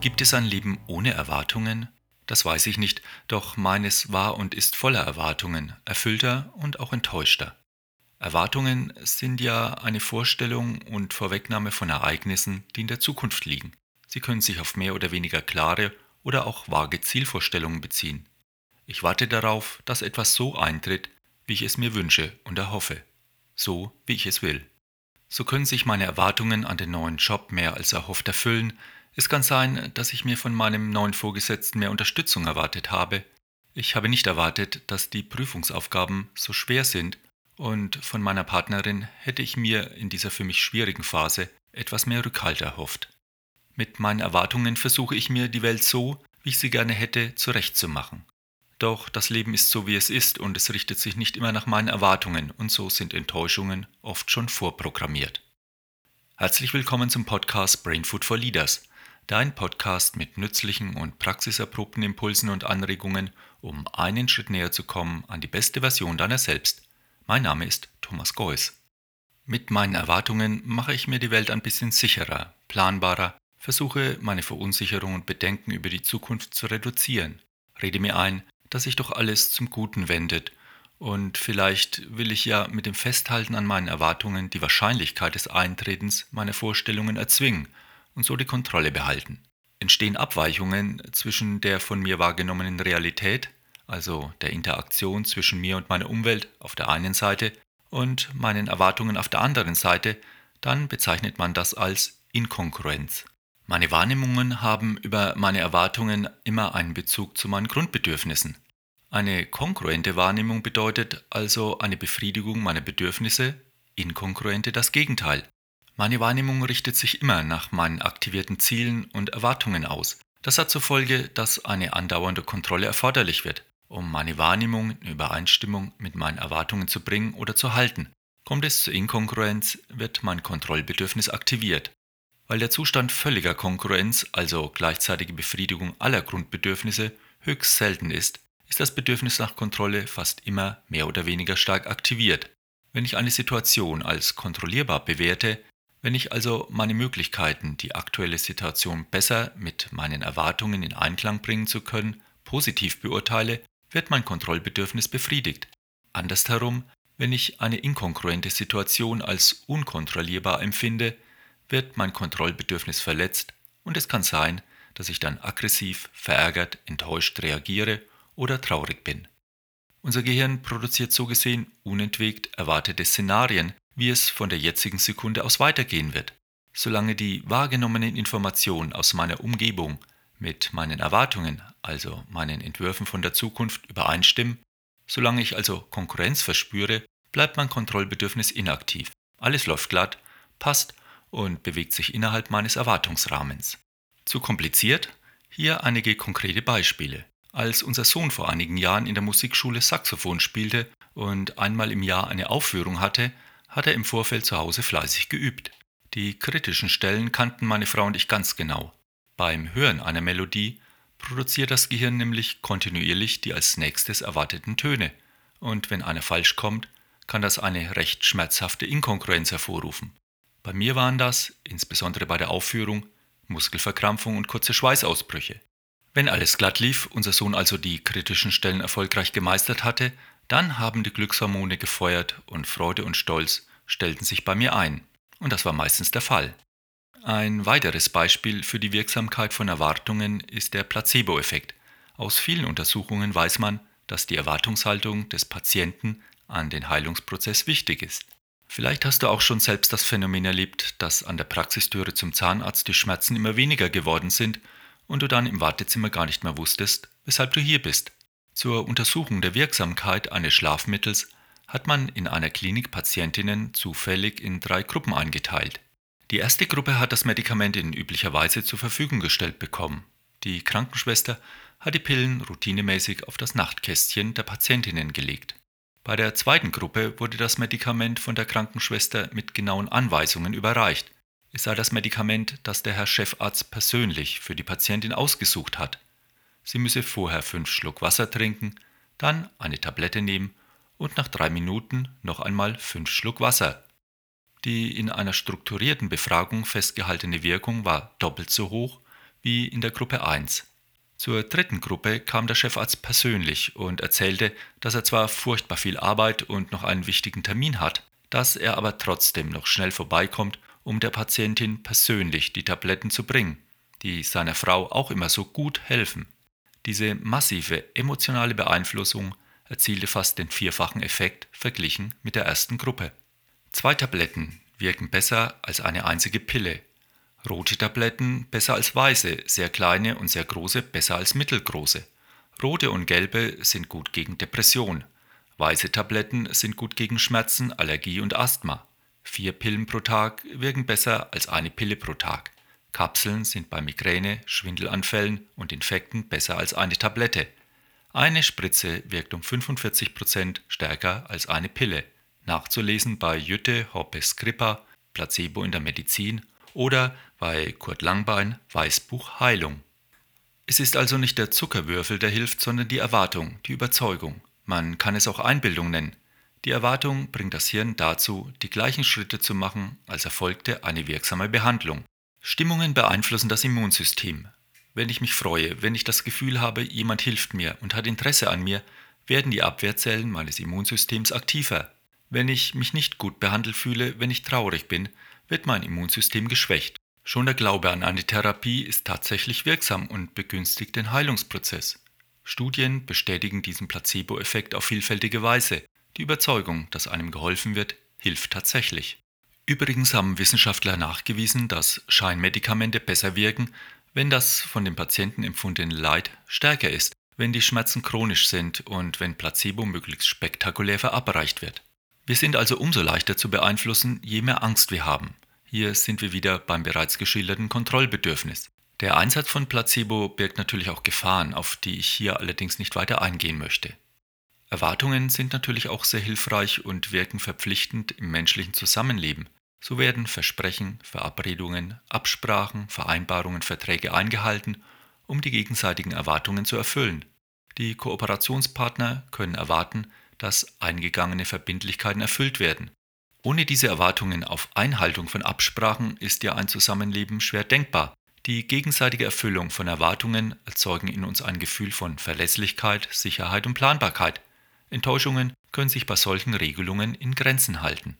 Gibt es ein Leben ohne Erwartungen? Das weiß ich nicht, doch meines war und ist voller Erwartungen, erfüllter und auch enttäuschter. Erwartungen sind ja eine Vorstellung und Vorwegnahme von Ereignissen, die in der Zukunft liegen. Sie können sich auf mehr oder weniger klare oder auch vage Zielvorstellungen beziehen. Ich warte darauf, dass etwas so eintritt, wie ich es mir wünsche und erhoffe, so wie ich es will. So können sich meine Erwartungen an den neuen Job mehr als erhofft erfüllen, es kann sein, dass ich mir von meinem neuen Vorgesetzten mehr Unterstützung erwartet habe. Ich habe nicht erwartet, dass die Prüfungsaufgaben so schwer sind und von meiner Partnerin hätte ich mir in dieser für mich schwierigen Phase etwas mehr Rückhalt erhofft. Mit meinen Erwartungen versuche ich mir die Welt so, wie ich sie gerne hätte, zurechtzumachen. Doch das Leben ist so, wie es ist und es richtet sich nicht immer nach meinen Erwartungen und so sind Enttäuschungen oft schon vorprogrammiert. Herzlich willkommen zum Podcast Brain Food for Leaders dein Podcast mit nützlichen und praxiserprobten Impulsen und Anregungen, um einen Schritt näher zu kommen an die beste Version deiner selbst. Mein Name ist Thomas Geuss. Mit meinen Erwartungen mache ich mir die Welt ein bisschen sicherer, planbarer, versuche meine Verunsicherung und Bedenken über die Zukunft zu reduzieren, rede mir ein, dass sich doch alles zum Guten wendet und vielleicht will ich ja mit dem Festhalten an meinen Erwartungen die Wahrscheinlichkeit des Eintretens meiner Vorstellungen erzwingen und so die Kontrolle behalten. Entstehen Abweichungen zwischen der von mir wahrgenommenen Realität, also der Interaktion zwischen mir und meiner Umwelt auf der einen Seite und meinen Erwartungen auf der anderen Seite, dann bezeichnet man das als Inkongruenz. Meine Wahrnehmungen haben über meine Erwartungen immer einen Bezug zu meinen Grundbedürfnissen. Eine kongruente Wahrnehmung bedeutet also eine Befriedigung meiner Bedürfnisse, inkongruente das Gegenteil, meine Wahrnehmung richtet sich immer nach meinen aktivierten Zielen und Erwartungen aus. Das hat zur Folge, dass eine andauernde Kontrolle erforderlich wird, um meine Wahrnehmung in Übereinstimmung mit meinen Erwartungen zu bringen oder zu halten. Kommt es zur Inkongruenz, wird mein Kontrollbedürfnis aktiviert. Weil der Zustand völliger Konkurrenz, also gleichzeitige Befriedigung aller Grundbedürfnisse, höchst selten ist, ist das Bedürfnis nach Kontrolle fast immer mehr oder weniger stark aktiviert. Wenn ich eine Situation als kontrollierbar bewerte, wenn ich also meine Möglichkeiten, die aktuelle Situation besser mit meinen Erwartungen in Einklang bringen zu können, positiv beurteile, wird mein Kontrollbedürfnis befriedigt. Andersherum, wenn ich eine inkongruente Situation als unkontrollierbar empfinde, wird mein Kontrollbedürfnis verletzt und es kann sein, dass ich dann aggressiv, verärgert, enttäuscht reagiere oder traurig bin. Unser Gehirn produziert so gesehen unentwegt erwartete Szenarien, wie es von der jetzigen Sekunde aus weitergehen wird. Solange die wahrgenommenen Informationen aus meiner Umgebung mit meinen Erwartungen, also meinen Entwürfen von der Zukunft, übereinstimmen, solange ich also Konkurrenz verspüre, bleibt mein Kontrollbedürfnis inaktiv. Alles läuft glatt, passt und bewegt sich innerhalb meines Erwartungsrahmens. Zu kompliziert? Hier einige konkrete Beispiele. Als unser Sohn vor einigen Jahren in der Musikschule Saxophon spielte und einmal im Jahr eine Aufführung hatte, hat er im Vorfeld zu Hause fleißig geübt. Die kritischen Stellen kannten meine Frau und ich ganz genau. Beim Hören einer Melodie produziert das Gehirn nämlich kontinuierlich die als nächstes erwarteten Töne, und wenn einer falsch kommt, kann das eine recht schmerzhafte Inkongruenz hervorrufen. Bei mir waren das, insbesondere bei der Aufführung, Muskelverkrampfung und kurze Schweißausbrüche. Wenn alles glatt lief, unser Sohn also die kritischen Stellen erfolgreich gemeistert hatte, dann haben die Glückshormone gefeuert und Freude und Stolz stellten sich bei mir ein. Und das war meistens der Fall. Ein weiteres Beispiel für die Wirksamkeit von Erwartungen ist der Placebo-Effekt. Aus vielen Untersuchungen weiß man, dass die Erwartungshaltung des Patienten an den Heilungsprozess wichtig ist. Vielleicht hast du auch schon selbst das Phänomen erlebt, dass an der Praxistüre zum Zahnarzt die Schmerzen immer weniger geworden sind und du dann im Wartezimmer gar nicht mehr wusstest, weshalb du hier bist. Zur Untersuchung der Wirksamkeit eines Schlafmittels hat man in einer Klinik Patientinnen zufällig in drei Gruppen eingeteilt. Die erste Gruppe hat das Medikament in üblicher Weise zur Verfügung gestellt bekommen. Die Krankenschwester hat die Pillen routinemäßig auf das Nachtkästchen der Patientinnen gelegt. Bei der zweiten Gruppe wurde das Medikament von der Krankenschwester mit genauen Anweisungen überreicht. Es sei das Medikament, das der Herr Chefarzt persönlich für die Patientin ausgesucht hat. Sie müsse vorher fünf Schluck Wasser trinken, dann eine Tablette nehmen und nach drei Minuten noch einmal fünf Schluck Wasser. Die in einer strukturierten Befragung festgehaltene Wirkung war doppelt so hoch, wie in der Gruppe 1. Zur dritten Gruppe kam der Chefarzt persönlich und erzählte, dass er zwar furchtbar viel Arbeit und noch einen wichtigen Termin hat, dass er aber trotzdem noch schnell vorbeikommt, um der Patientin persönlich die Tabletten zu bringen, die seiner Frau auch immer so gut helfen. Diese massive emotionale Beeinflussung erzielte fast den vierfachen Effekt verglichen mit der ersten Gruppe. Zwei Tabletten wirken besser als eine einzige Pille. Rote Tabletten besser als weiße, sehr kleine und sehr große besser als mittelgroße. Rote und gelbe sind gut gegen Depression. Weiße Tabletten sind gut gegen Schmerzen, Allergie und Asthma. Vier Pillen pro Tag wirken besser als eine Pille pro Tag. Kapseln sind bei Migräne, Schwindelanfällen und Infekten besser als eine Tablette. Eine Spritze wirkt um 45 Prozent stärker als eine Pille. Nachzulesen bei Jütte Hoppe Skrippa, Placebo in der Medizin oder bei Kurt Langbein, Weißbuch Heilung. Es ist also nicht der Zuckerwürfel, der hilft, sondern die Erwartung, die Überzeugung. Man kann es auch Einbildung nennen. Die Erwartung bringt das Hirn dazu, die gleichen Schritte zu machen, als erfolgte eine wirksame Behandlung. Stimmungen beeinflussen das Immunsystem. Wenn ich mich freue, wenn ich das Gefühl habe, jemand hilft mir und hat Interesse an mir, werden die Abwehrzellen meines Immunsystems aktiver. Wenn ich mich nicht gut behandelt fühle, wenn ich traurig bin, wird mein Immunsystem geschwächt. Schon der Glaube an eine Therapie ist tatsächlich wirksam und begünstigt den Heilungsprozess. Studien bestätigen diesen Placebo-Effekt auf vielfältige Weise. Die Überzeugung, dass einem geholfen wird, hilft tatsächlich. Übrigens haben Wissenschaftler nachgewiesen, dass Scheinmedikamente besser wirken, wenn das von dem Patienten empfundene Leid stärker ist, wenn die Schmerzen chronisch sind und wenn Placebo möglichst spektakulär verabreicht wird. Wir sind also umso leichter zu beeinflussen, je mehr Angst wir haben. Hier sind wir wieder beim bereits geschilderten Kontrollbedürfnis. Der Einsatz von Placebo birgt natürlich auch Gefahren, auf die ich hier allerdings nicht weiter eingehen möchte. Erwartungen sind natürlich auch sehr hilfreich und wirken verpflichtend im menschlichen Zusammenleben. So werden Versprechen, Verabredungen, Absprachen, Vereinbarungen, Verträge eingehalten, um die gegenseitigen Erwartungen zu erfüllen. Die Kooperationspartner können erwarten, dass eingegangene Verbindlichkeiten erfüllt werden. Ohne diese Erwartungen auf Einhaltung von Absprachen ist ja ein Zusammenleben schwer denkbar. Die gegenseitige Erfüllung von Erwartungen erzeugen in uns ein Gefühl von Verlässlichkeit, Sicherheit und Planbarkeit. Enttäuschungen können sich bei solchen Regelungen in Grenzen halten.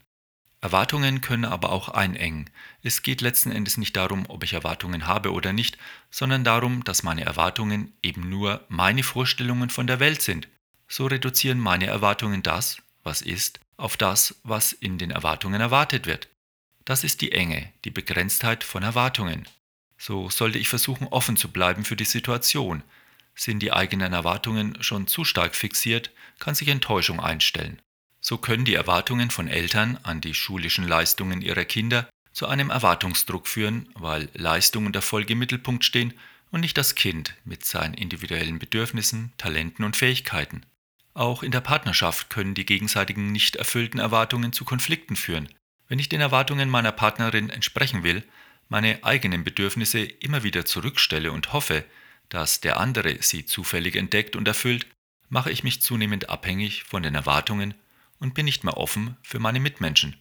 Erwartungen können aber auch einengen. Es geht letzten Endes nicht darum, ob ich Erwartungen habe oder nicht, sondern darum, dass meine Erwartungen eben nur meine Vorstellungen von der Welt sind. So reduzieren meine Erwartungen das, was ist, auf das, was in den Erwartungen erwartet wird. Das ist die Enge, die Begrenztheit von Erwartungen. So sollte ich versuchen, offen zu bleiben für die Situation. Sind die eigenen Erwartungen schon zu stark fixiert, kann sich Enttäuschung einstellen. So können die Erwartungen von Eltern an die schulischen Leistungen ihrer Kinder zu einem Erwartungsdruck führen, weil Leistung und Erfolg im Mittelpunkt stehen und nicht das Kind mit seinen individuellen Bedürfnissen, Talenten und Fähigkeiten. Auch in der Partnerschaft können die gegenseitigen nicht erfüllten Erwartungen zu Konflikten führen. Wenn ich den Erwartungen meiner Partnerin entsprechen will, meine eigenen Bedürfnisse immer wieder zurückstelle und hoffe, dass der andere sie zufällig entdeckt und erfüllt, mache ich mich zunehmend abhängig von den Erwartungen und bin nicht mehr offen für meine Mitmenschen.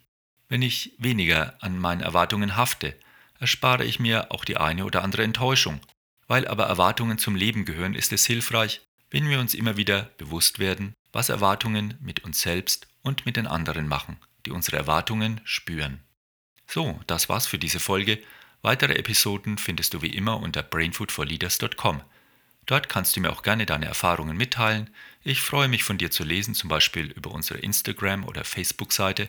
Wenn ich weniger an meinen Erwartungen hafte, erspare ich mir auch die eine oder andere Enttäuschung. Weil aber Erwartungen zum Leben gehören, ist es hilfreich, wenn wir uns immer wieder bewusst werden, was Erwartungen mit uns selbst und mit den anderen machen, die unsere Erwartungen spüren. So, das war's für diese Folge. Weitere Episoden findest du wie immer unter brainfoodforleaders.com. Dort kannst du mir auch gerne deine Erfahrungen mitteilen. Ich freue mich von dir zu lesen, zum Beispiel über unsere Instagram- oder Facebook-Seite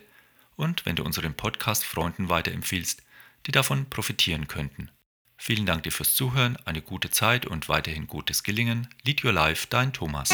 und wenn du unseren Podcast Freunden weiterempfiehlst, die davon profitieren könnten. Vielen Dank dir fürs Zuhören, eine gute Zeit und weiterhin gutes Gelingen. Lead Your Life, dein Thomas.